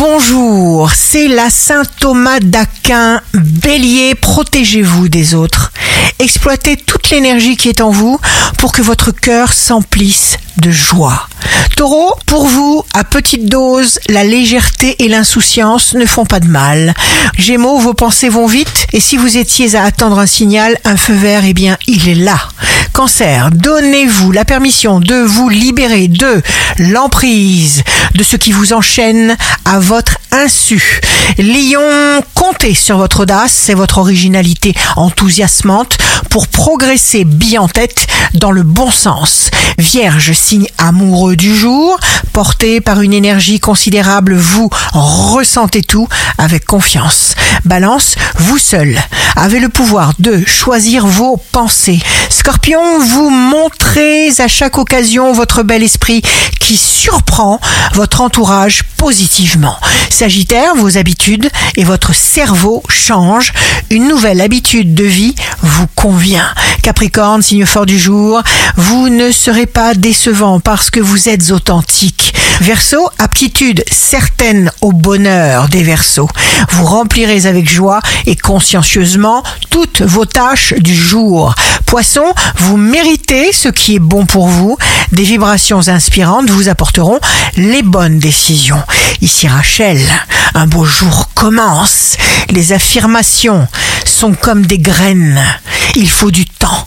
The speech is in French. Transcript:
bonjour, c'est la Saint Thomas d'Aquin. Bélier, protégez-vous des autres. Exploitez toute l'énergie qui est en vous pour que votre cœur s'emplisse de joie. Taureau, pour vous, à petite dose, la légèreté et l'insouciance ne font pas de mal. Gémeaux, vos pensées vont vite et si vous étiez à attendre un signal, un feu vert, eh bien, il est là. Donnez-vous la permission de vous libérer de l'emprise de ce qui vous enchaîne à votre insu. Lion, comptez sur votre audace et votre originalité enthousiasmante pour progresser bien en tête dans le bon sens. Vierge, signe amoureux du jour, porté par une énergie considérable, vous ressentez tout avec confiance. Balance, vous seul avez le pouvoir de choisir vos pensées. Scorpion, vous montrez à chaque occasion votre bel esprit qui surprend votre entourage positivement. Sagittaire, vos habitudes et votre cerveau changent. Une nouvelle habitude de vie vous convient. Capricorne, signe fort du jour, vous ne serez pas décevant parce que vous êtes authentique. Verseau, aptitude certaine au bonheur des Verseaux. Vous remplirez avec joie et consciencieusement toutes vos tâches du jour. Poisson, vous méritez ce qui est bon pour vous. Des vibrations inspirantes vous apporteront les bonnes décisions. Ici Rachel, un beau jour commence. Les affirmations sont comme des graines. Il faut du temps